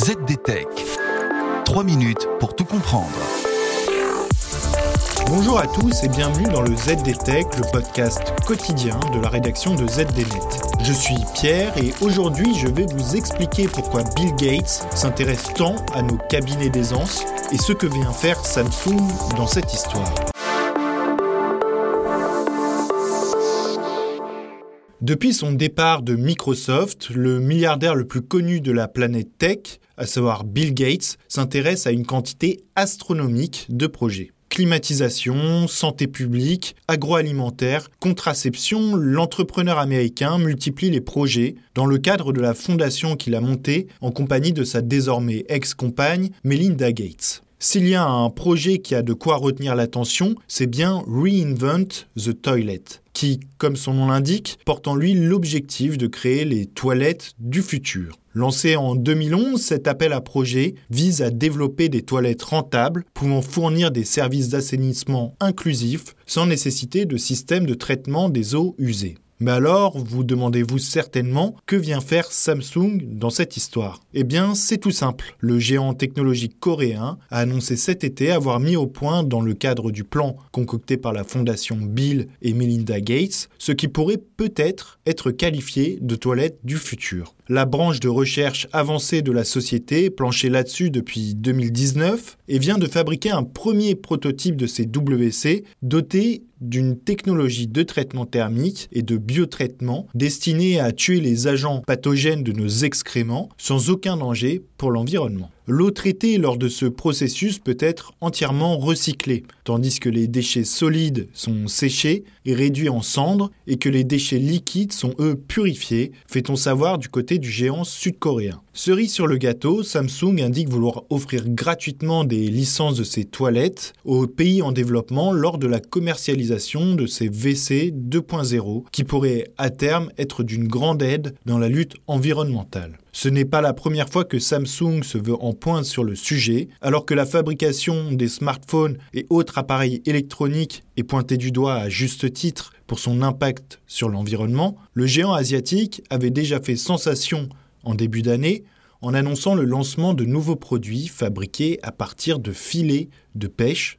ZDTech. 3 minutes pour tout comprendre. Bonjour à tous et bienvenue dans le ZDTech, le podcast quotidien de la rédaction de ZDNet. Je suis Pierre et aujourd'hui je vais vous expliquer pourquoi Bill Gates s'intéresse tant à nos cabinets d'aisance et ce que vient faire Samsung dans cette histoire. Depuis son départ de Microsoft, le milliardaire le plus connu de la planète tech, à savoir Bill Gates, s'intéresse à une quantité astronomique de projets. Climatisation, santé publique, agroalimentaire, contraception, l'entrepreneur américain multiplie les projets dans le cadre de la fondation qu'il a montée en compagnie de sa désormais ex-compagne Melinda Gates. S'il y a un projet qui a de quoi retenir l'attention, c'est bien Reinvent the Toilet qui, comme son nom l'indique, porte en lui l'objectif de créer les toilettes du futur. Lancé en 2011, cet appel à projet vise à développer des toilettes rentables pouvant fournir des services d'assainissement inclusifs sans nécessiter de système de traitement des eaux usées. Mais alors, vous demandez-vous certainement que vient faire Samsung dans cette histoire? Eh bien, c'est tout simple. Le géant technologique coréen a annoncé cet été avoir mis au point, dans le cadre du plan concocté par la fondation Bill et Melinda Gates, ce qui pourrait peut-être être qualifié de toilette du futur. La branche de recherche avancée de la société, planchée là-dessus depuis 2019, et vient de fabriquer un premier prototype de ces WC doté d'une technologie de traitement thermique et de biotraitement destinée à tuer les agents pathogènes de nos excréments sans aucun danger pour l'environnement. L'eau traitée lors de ce processus peut être entièrement recyclée, tandis que les déchets solides sont séchés et réduits en cendres et que les déchets liquides sont eux purifiés, fait-on savoir du côté du géant sud-coréen. Cerise sur le gâteau, Samsung indique vouloir offrir gratuitement des licences de ses toilettes aux pays en développement lors de la commercialisation de ces WC 2.0 qui pourraient à terme être d'une grande aide dans la lutte environnementale. Ce n'est pas la première fois que Samsung se veut en pointe sur le sujet, alors que la fabrication des smartphones et autres appareils électroniques est pointée du doigt à juste titre pour son impact sur l'environnement, le géant asiatique avait déjà fait sensation en début d'année en annonçant le lancement de nouveaux produits fabriqués à partir de filets de pêche